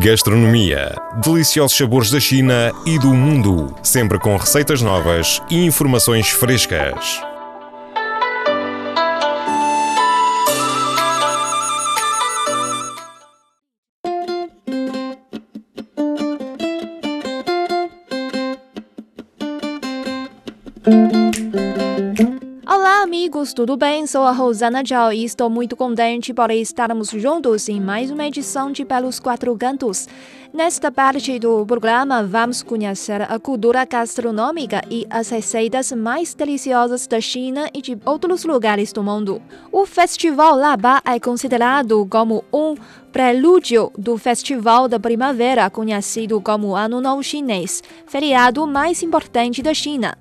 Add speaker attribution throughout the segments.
Speaker 1: Gastronomia. Deliciosos sabores da China e do mundo. Sempre com receitas novas e informações frescas.
Speaker 2: Amigos, tudo bem? Sou a Rosana Zhao e estou muito contente por estarmos juntos em mais uma edição de Pelos Quatro Cantos. Nesta parte do programa, vamos conhecer a cultura gastronômica e as receitas mais deliciosas da China e de outros lugares do mundo. O Festival Laba é considerado como um prelúdio do Festival da Primavera, conhecido como Ano Novo Chinês, feriado mais importante da China.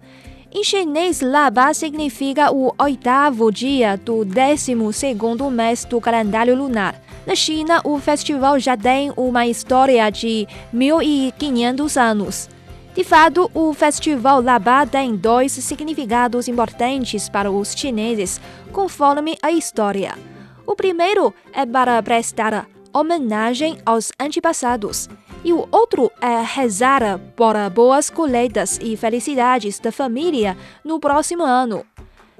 Speaker 2: Em chinês, Laba significa o oitavo dia do décimo segundo mês do calendário lunar. Na China, o festival já tem uma história de 1500 anos. De fato, o festival Laba tem dois significados importantes para os chineses, conforme a história. O primeiro é para prestar homenagem aos antepassados e o outro é rezar por boas colheitas e felicidades da família no próximo ano.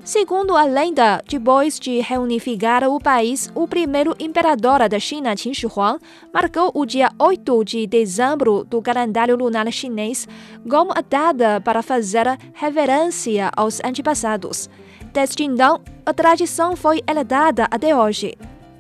Speaker 2: Segundo a lenda, depois de reunificar o país, o primeiro imperador da China, Qin Shi Huang, marcou o dia 8 de dezembro do calendário lunar chinês como a data para fazer reverência aos antepassados. Desde então, a tradição foi herdada até hoje.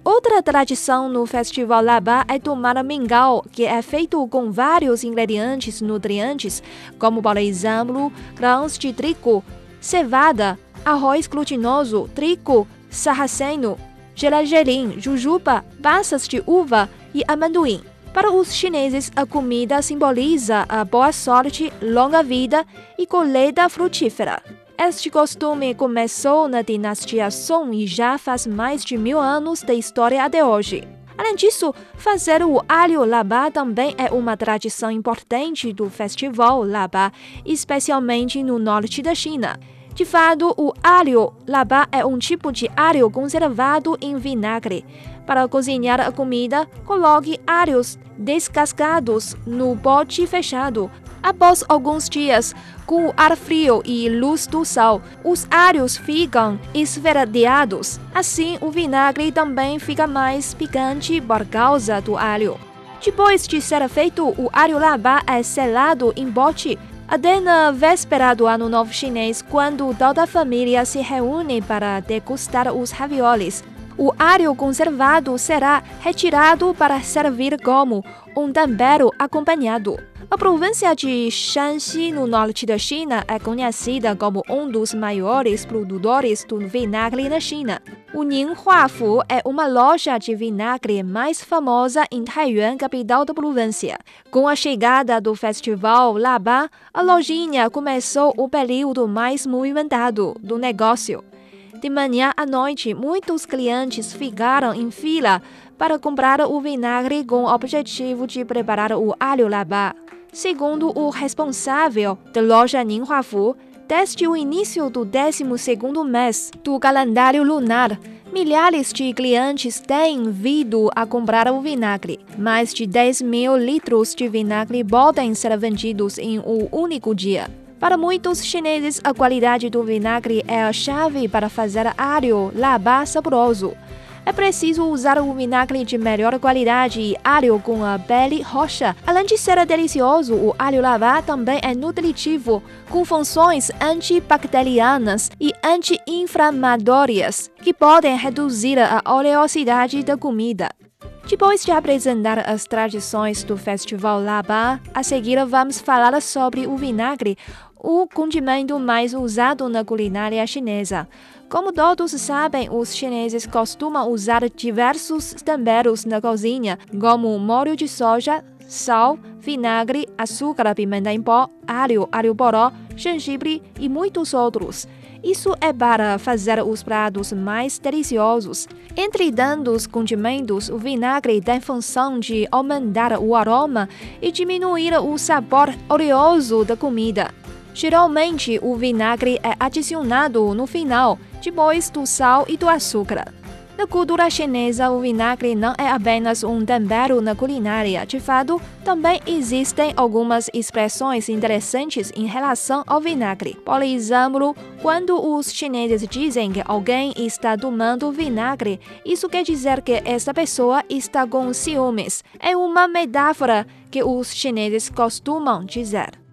Speaker 2: Outra tradição no Festival Laba é tomar mingau, que é feito com vários ingredientes nutrientes, como, por exemplo, grãos de trigo, cevada, arroz glutinoso, trigo, sarraceno, gergelim, jujuba, passas de uva e amendoim. Para os chineses, a comida simboliza a boa sorte, longa vida e colheita frutífera. Este costume começou na dinastia Song e já faz mais de mil anos da história até hoje. Além disso, fazer o alho labá também é uma tradição importante do festival labá, especialmente no norte da China. De fato, o alho labá é um tipo de alho conservado em vinagre. Para cozinhar a comida, coloque alhos descascados no pote fechado. Após alguns dias, com ar frio e luz do sol, os alhos ficam esverdeados. Assim, o vinagre também fica mais picante por causa do alho. Depois de ser feito, o alho labá é selado em bote. Até na véspera do Ano Novo Chinês, quando toda a família se reúne para degustar os raviolis, o alho conservado será retirado para servir como um tempero acompanhado. A província de Shanxi, no norte da China, é conhecida como um dos maiores produtores do vinagre na China. O Ninghuafu é uma loja de vinagre mais famosa em Taiyuan, capital da província. Com a chegada do festival Laba, a lojinha começou o período mais movimentado do negócio. De manhã à noite, muitos clientes ficaram em fila para comprar o vinagre com o objetivo de preparar o alho labá. Segundo o responsável da loja Ninghuafu, desde o início do 12º mês do calendário lunar, milhares de clientes têm vindo a comprar o vinagre. Mais de 10 mil litros de vinagre podem ser vendidos em um único dia. Para muitos chineses, a qualidade do vinagre é a chave para fazer alho labá saboroso. É preciso usar o vinagre de melhor qualidade e alho com a pele roxa. Além de ser delicioso, o alho lavá também é nutritivo, com funções antibacterianas e anti-inflamatórias, que podem reduzir a oleosidade da comida. Depois de apresentar as tradições do Festival Laba, a seguir vamos falar sobre o vinagre, o condimento mais usado na culinária chinesa. Como todos sabem, os chineses costumam usar diversos temperos na cozinha, como molho de soja, sal, vinagre, açúcar, pimenta em pó, alho, alho poró, gengibre e muitos outros. Isso é para fazer os pratos mais deliciosos. Entre tantos condimentos, o vinagre tem função de aumentar o aroma e diminuir o sabor oleoso da comida. Geralmente, o vinagre é adicionado no final depois do sal e do açúcar. Na cultura chinesa, o vinagre não é apenas um tempero na culinária. De fato, também existem algumas expressões interessantes em relação ao vinagre. Por exemplo, quando os chineses dizem que alguém está tomando vinagre, isso quer dizer que essa pessoa está com ciúmes. É uma metáfora que os chineses costumam dizer.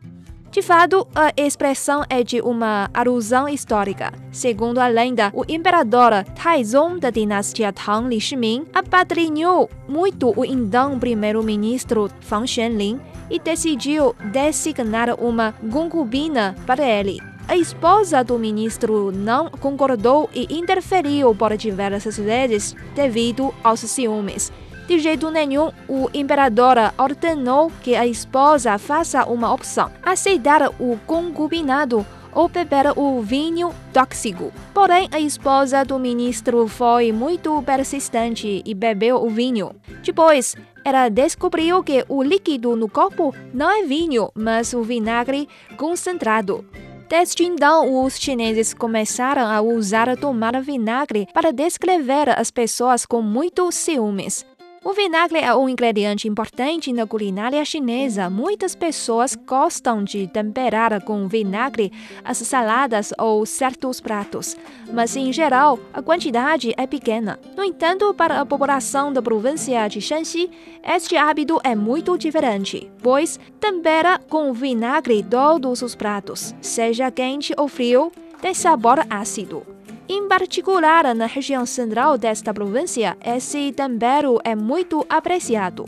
Speaker 2: De fato, a expressão é de uma alusão histórica. Segundo a lenda, o imperador Taizong da dinastia Tang Li Shiming apadrinhou muito o então primeiro-ministro Fang Xuanling e decidiu designar uma concubina para ele. A esposa do ministro não concordou e interferiu por diversas vezes devido aos ciúmes. De jeito nenhum, o imperador ordenou que a esposa faça uma opção: aceitar o concubinado ou beber o vinho tóxico. Porém, a esposa do ministro foi muito persistente e bebeu o vinho. Depois, ela descobriu que o líquido no corpo não é vinho, mas o vinagre concentrado. Desde então, os chineses começaram a usar tomar vinagre para descrever as pessoas com muitos ciúmes. O vinagre é um ingrediente importante na culinária chinesa. Muitas pessoas gostam de temperar com vinagre as saladas ou certos pratos, mas em geral a quantidade é pequena. No entanto, para a população da província de Shanxi, este hábito é muito diferente, pois tempera com vinagre todos os pratos, seja quente ou frio, tem sabor ácido. Em particular, na região central desta província, esse tempero é muito apreciado.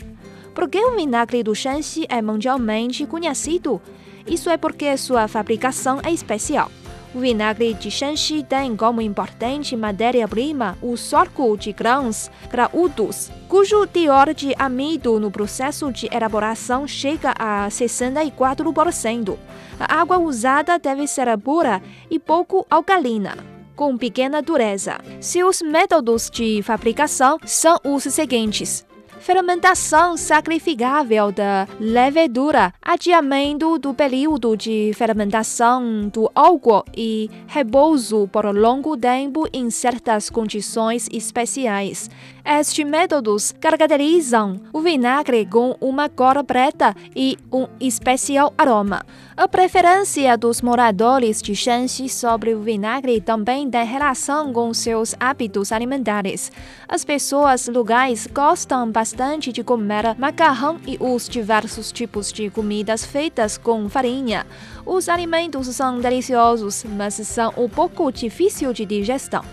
Speaker 2: Porque o vinagre do Shanxi é mundialmente conhecido? Isso é porque sua fabricação é especial. O vinagre de Shanxi tem como importante matéria-prima o sorgo de grãos graúdos, cujo teor de amido no processo de elaboração chega a 64%. A água usada deve ser pura e pouco alcalina com pequena dureza. Seus métodos de fabricação são os seguintes: fermentação sacrificável da levedura, adiamento do período de fermentação do álcool e repouso por longo tempo em certas condições especiais. Estes métodos caracterizam o vinagre com uma cor preta e um especial aroma. A preferência dos moradores de Shanxi sobre o vinagre também tem relação com seus hábitos alimentares. As pessoas locais gostam bastante de comer macarrão e os diversos tipos de comidas feitas com farinha. Os alimentos são deliciosos, mas são um pouco difíceis de digestão.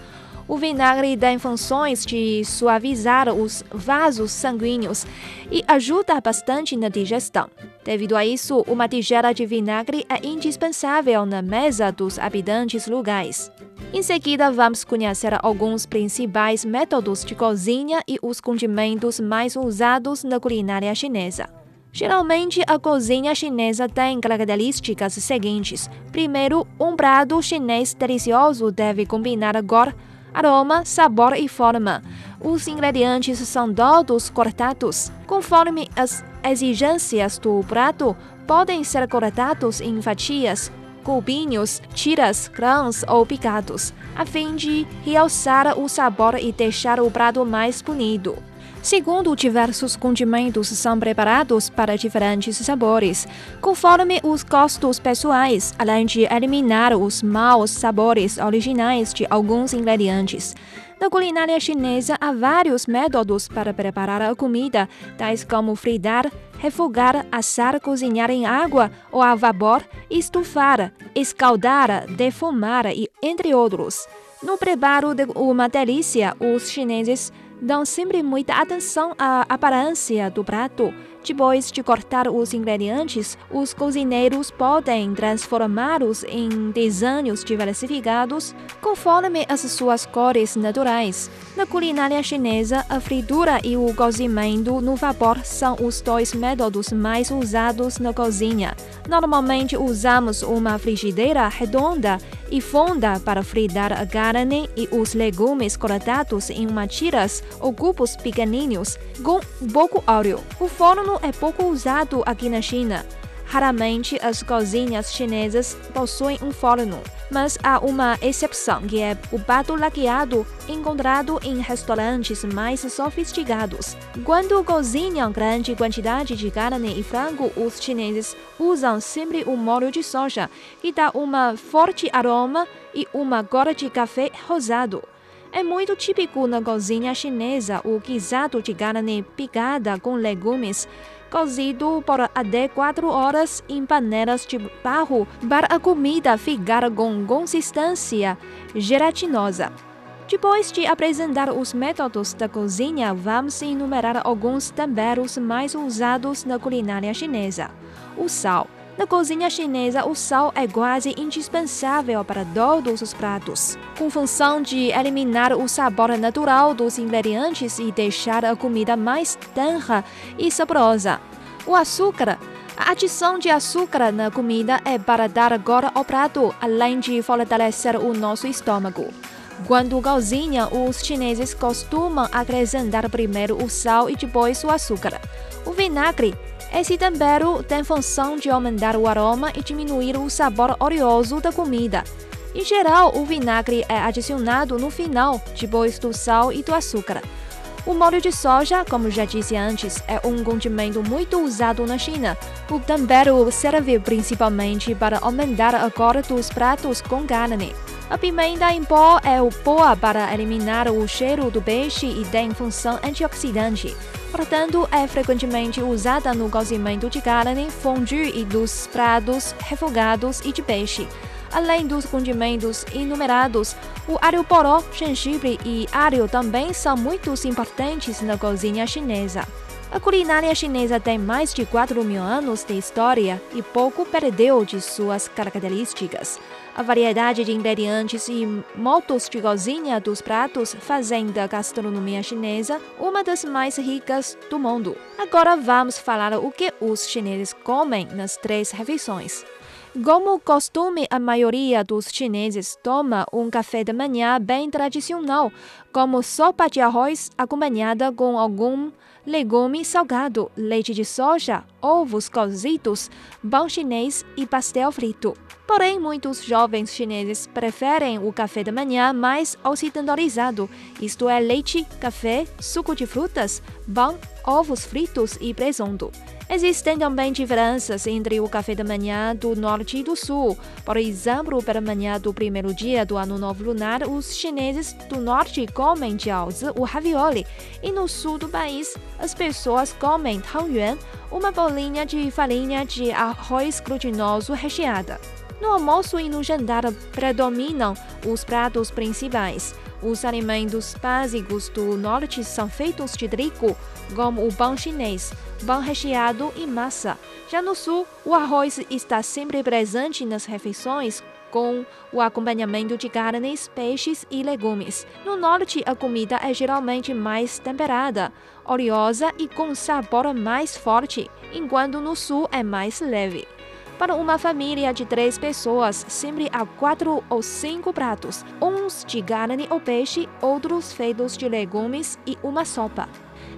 Speaker 2: O vinagre tem funções de suavizar os vasos sanguíneos e ajuda bastante na digestão. Devido a isso, uma tigela de vinagre é indispensável na mesa dos habitantes locais. Em seguida, vamos conhecer alguns principais métodos de cozinha e os condimentos mais usados na culinária chinesa. Geralmente, a cozinha chinesa tem características seguintes. Primeiro, um prato chinês delicioso deve combinar cor, aroma, sabor e forma. Os ingredientes são todos cortados. Conforme as exigências do prato, podem ser cortados em fatias, cubinhos, tiras, grãos ou picados, a fim de realçar o sabor e deixar o prato mais bonito. Segundo, diversos condimentos são preparados para diferentes sabores, conforme os gostos pessoais, além de eliminar os maus sabores originais de alguns ingredientes. Na culinária chinesa, há vários métodos para preparar a comida, tais como fritar, refogar, assar, cozinhar em água ou a vapor, estufar, escaldar, defumar e entre outros. No preparo de uma delícia, os chineses dão sempre muita atenção à aparência do prato. Depois de cortar os ingredientes, os cozinheiros podem transformá-los em desenhos diversificados conforme as suas cores naturais. Na culinária chinesa, a fritura e o cozimento no vapor são os dois métodos mais usados na cozinha. Normalmente usamos uma frigideira redonda e funda para fritar a carne e os legumes cortados em tiras ou cubos pequeninos com pouco óleo. O forno é pouco usado aqui na China. Raramente as cozinhas chinesas possuem um forno, mas há uma exceção que é o pato laqueado, encontrado em restaurantes mais sofisticados. Quando cozinham grande quantidade de carne e frango, os chineses usam sempre o molho de soja, que dá um forte aroma e uma cor de café rosado. É muito típico na cozinha chinesa o guisado de carne picada com legumes, cozido por até 4 horas em panelas de barro para a comida ficar com consistência gelatinosa. Depois de apresentar os métodos da cozinha, vamos enumerar alguns temperos mais usados na culinária chinesa. O sal. Na cozinha chinesa, o sal é quase indispensável para todos os pratos, com função de eliminar o sabor natural dos ingredientes e deixar a comida mais tenra e saborosa. O açúcar. A adição de açúcar na comida é para dar cor ao prato, além de fortalecer o nosso estômago. Quando cozinham, os chineses costumam acrescentar primeiro o sal e depois o açúcar. O vinagre esse tempero tem função de aumentar o aroma e diminuir o sabor oleoso da comida. Em geral, o vinagre é adicionado no final, depois do sal e do açúcar. O molho de soja, como já disse antes, é um condimento muito usado na China. O tempero serve principalmente para aumentar a cor dos pratos com carne. A pimenta em pó é boa para eliminar o cheiro do peixe e tem função antioxidante. Portanto, é frequentemente usada no cozimento de carne, fondue e dos pratos refogados e de peixe. Além dos condimentos enumerados, o alho poró, gengibre e alho também são muito importantes na cozinha chinesa. A culinária chinesa tem mais de 4 mil anos de história e pouco perdeu de suas características. A variedade de ingredientes e modos de cozinha dos pratos fazem da gastronomia chinesa uma das mais ricas do mundo. Agora vamos falar o que os chineses comem nas três refeições. Como costume, a maioria dos chineses toma um café da manhã bem tradicional, como sopa de arroz acompanhada com algum legume salgado, leite de soja, ovos cozidos, pão chinês e pastel frito. Porém, muitos jovens chineses preferem o café da manhã mais ocidentalizado, isto é, leite, café, suco de frutas, pão, ovos fritos e presunto. Existem também diferenças entre o café da manhã do norte e do sul. Por exemplo, pela manhã do primeiro dia do ano novo lunar, os chineses do norte comem jiaozi, o ravioli, e no sul do país, as pessoas comem tangyuan, uma bolinha de farinha de arroz glutinoso recheada. No almoço e no jantar predominam os pratos principais. Os alimentos básicos do norte são feitos de trigo, como o pão chinês, pão recheado e massa. Já no sul, o arroz está sempre presente nas refeições, com o acompanhamento de carnes, peixes e legumes. No norte, a comida é geralmente mais temperada, oleosa e com sabor mais forte, enquanto no sul é mais leve. Para uma família de três pessoas, sempre há quatro ou cinco pratos, uns de carne ou peixe, outros feitos de legumes e uma sopa.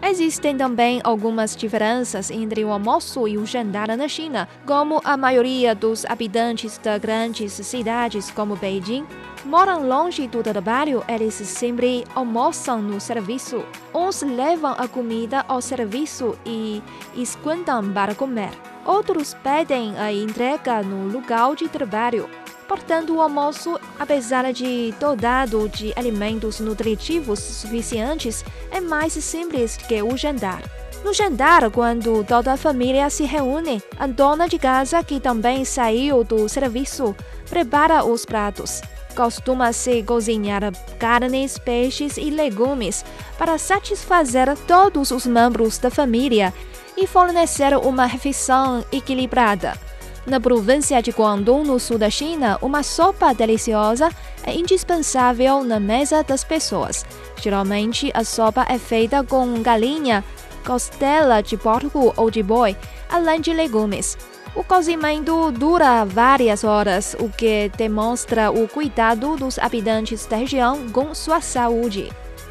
Speaker 2: Existem também algumas diferenças entre o almoço e o jantar na China, como a maioria dos habitantes de grandes cidades como Beijing moram longe do trabalho, eles sempre almoçam no serviço. Uns levam a comida ao serviço e esquentam para comer. Outros pedem a entrega no lugar de trabalho. Portanto, o almoço, apesar de dotado de alimentos nutritivos suficientes, é mais simples que o jantar. No jantar, quando toda a família se reúne, a dona de casa, que também saiu do serviço, prepara os pratos. Costuma-se cozinhar carnes, peixes e legumes para satisfazer todos os membros da família e fornecer uma refeição equilibrada. Na província de Guangdong, no sul da China, uma sopa deliciosa é indispensável na mesa das pessoas. Geralmente, a sopa é feita com galinha, costela de porco ou de boi, além de legumes. O cozimento dura várias horas, o que demonstra o cuidado dos habitantes da região com sua saúde.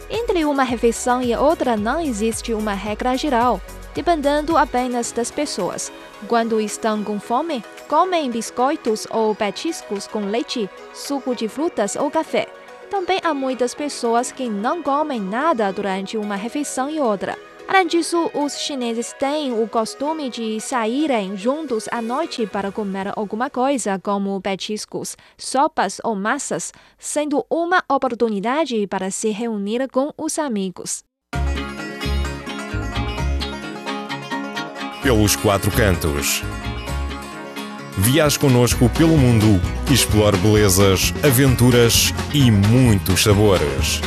Speaker 2: Entre uma refeição e outra não existe uma regra geral. Dependendo apenas das pessoas. Quando estão com fome, comem biscoitos ou petiscos com leite, suco de frutas ou café. Também há muitas pessoas que não comem nada durante uma refeição e outra. Além disso, os chineses têm o costume de saírem juntos à noite para comer alguma coisa, como petiscos, sopas ou massas, sendo uma oportunidade para se reunir com os amigos.
Speaker 1: Pelos quatro cantos. Viaje conosco pelo mundo explore belezas, aventuras e muitos sabores.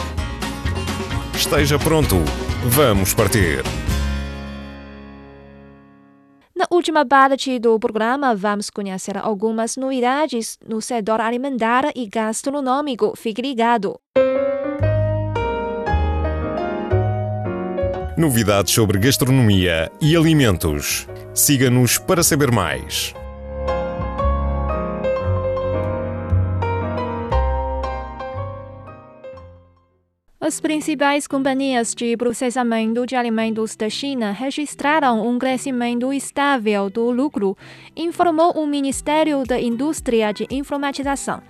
Speaker 1: Esteja pronto, vamos partir!
Speaker 2: Na última parte do programa, vamos conhecer algumas novidades no setor alimentar e gastronômico. Fique ligado!
Speaker 1: Novidades sobre gastronomia e alimentos. Siga-nos para saber mais.
Speaker 2: As principais companhias de processamento de alimentos da China registraram um crescimento estável do lucro, informou o Ministério da Indústria de Informatização.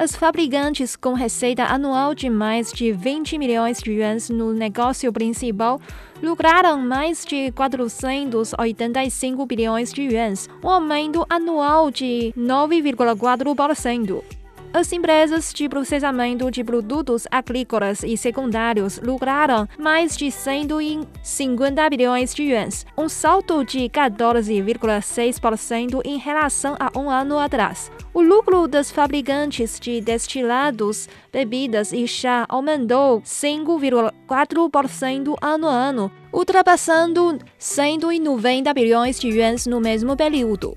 Speaker 2: As fabricantes com receita anual de mais de 20 milhões de yuans no negócio principal lucraram mais de 485 bilhões de yuans, um aumento anual de 9,4%. As empresas de processamento de produtos agrícolas e secundários lucraram mais de 150 bilhões de yuans, um salto de 14,6% em relação a um ano atrás. O lucro das fabricantes de destilados, bebidas e chá aumentou 5,4% ano a ano, ultrapassando 190 bilhões de yuans no mesmo período.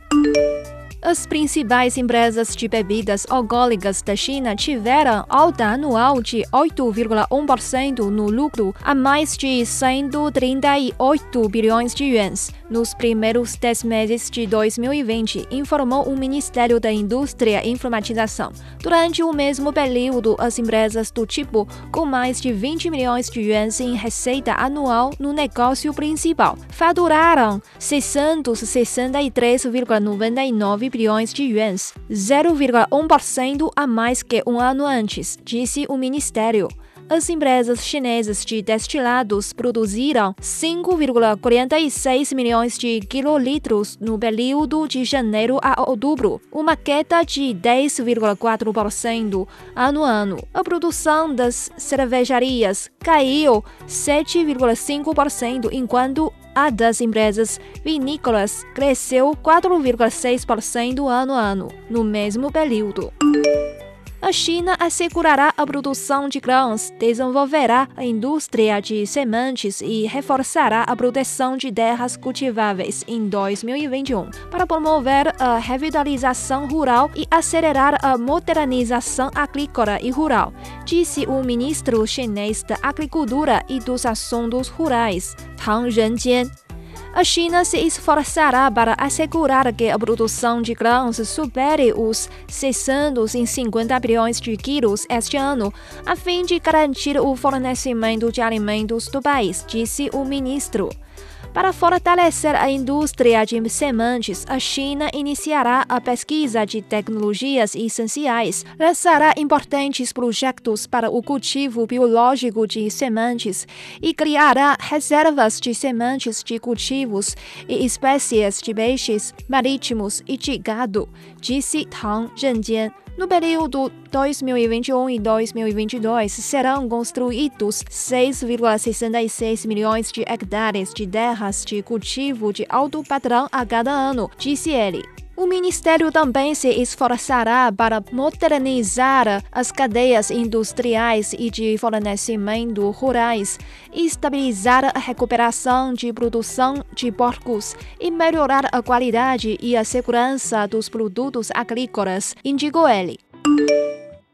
Speaker 2: As principais empresas de bebidas alcoólicas da China tiveram alta anual de 8,1% no lucro a mais de 138 bilhões de yuans nos primeiros 10 meses de 2020, informou o Ministério da Indústria e Informatização. Durante o mesmo período, as empresas do tipo com mais de 20 milhões de yuans em receita anual no negócio principal faturaram 663,99 bilhões de yuans, 0,1% a mais que um ano antes, disse o ministério as empresas chinesas de destilados produziram 5,46 milhões de quilolitros no período de janeiro a outubro, uma queda de 10,4% ano a ano. A produção das cervejarias caiu 7,5%, enquanto a das empresas vinícolas cresceu 4,6% ano a ano, no mesmo período a China assegurará a produção de grãos, desenvolverá a indústria de sementes e reforçará a proteção de terras cultiváveis em 2021 para promover a revitalização rural e acelerar a modernização agrícola e rural, disse o ministro chinês da Agricultura e dos Assuntos Rurais, Tang Renjian a China se esforçará para assegurar que a produção de grãos supere os 650 bilhões de quilos este ano, a fim de garantir o fornecimento de alimentos do país, disse o ministro. Para fortalecer a indústria de sementes, a China iniciará a pesquisa de tecnologias essenciais, lançará importantes projetos para o cultivo biológico de sementes e criará reservas de sementes de cultivos e espécies de peixes marítimos e de gado, disse Tang Zhenjian. No período 2021 e 2022, serão construídos 6,66 milhões de hectares de terras de cultivo de alto padrão a cada ano, disse ele. O Ministério também se esforçará para modernizar as cadeias industriais e de fornecimento rurais, estabilizar a recuperação de produção de porcos e melhorar a qualidade e a segurança dos produtos agrícolas, indicou ele.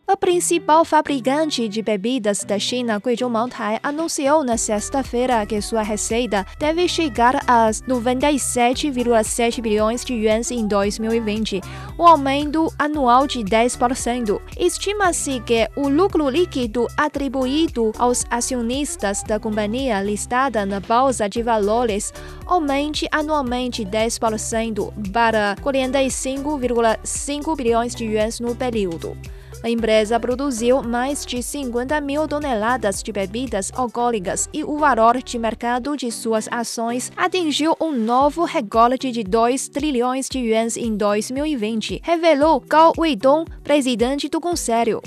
Speaker 2: A principal fabricante de bebidas da China, Guizhou Moutai, anunciou na sexta-feira que sua receita deve chegar a 97,7 bilhões de yuans em 2020, um aumento anual de 10%. Estima-se que o lucro líquido atribuído aos acionistas da companhia listada na Bolsa de Valores aumente anualmente 10% para 45,5 bilhões de yuans no período. A empresa produziu mais de 50 mil toneladas de bebidas alcoólicas e o valor de mercado de suas ações atingiu um novo recorde de 2 trilhões de yuans em 2020, revelou Gao Weidong, presidente do conselho.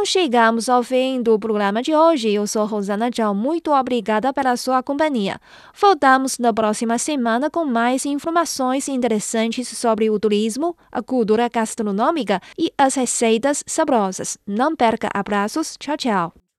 Speaker 2: Bom, chegamos ao fim do programa de hoje. Eu sou Rosana Tchau. Muito obrigada pela sua companhia. Voltamos na próxima semana com mais informações interessantes sobre o turismo, a cultura gastronômica e as receitas saborosas. Não perca abraços. Tchau, tchau.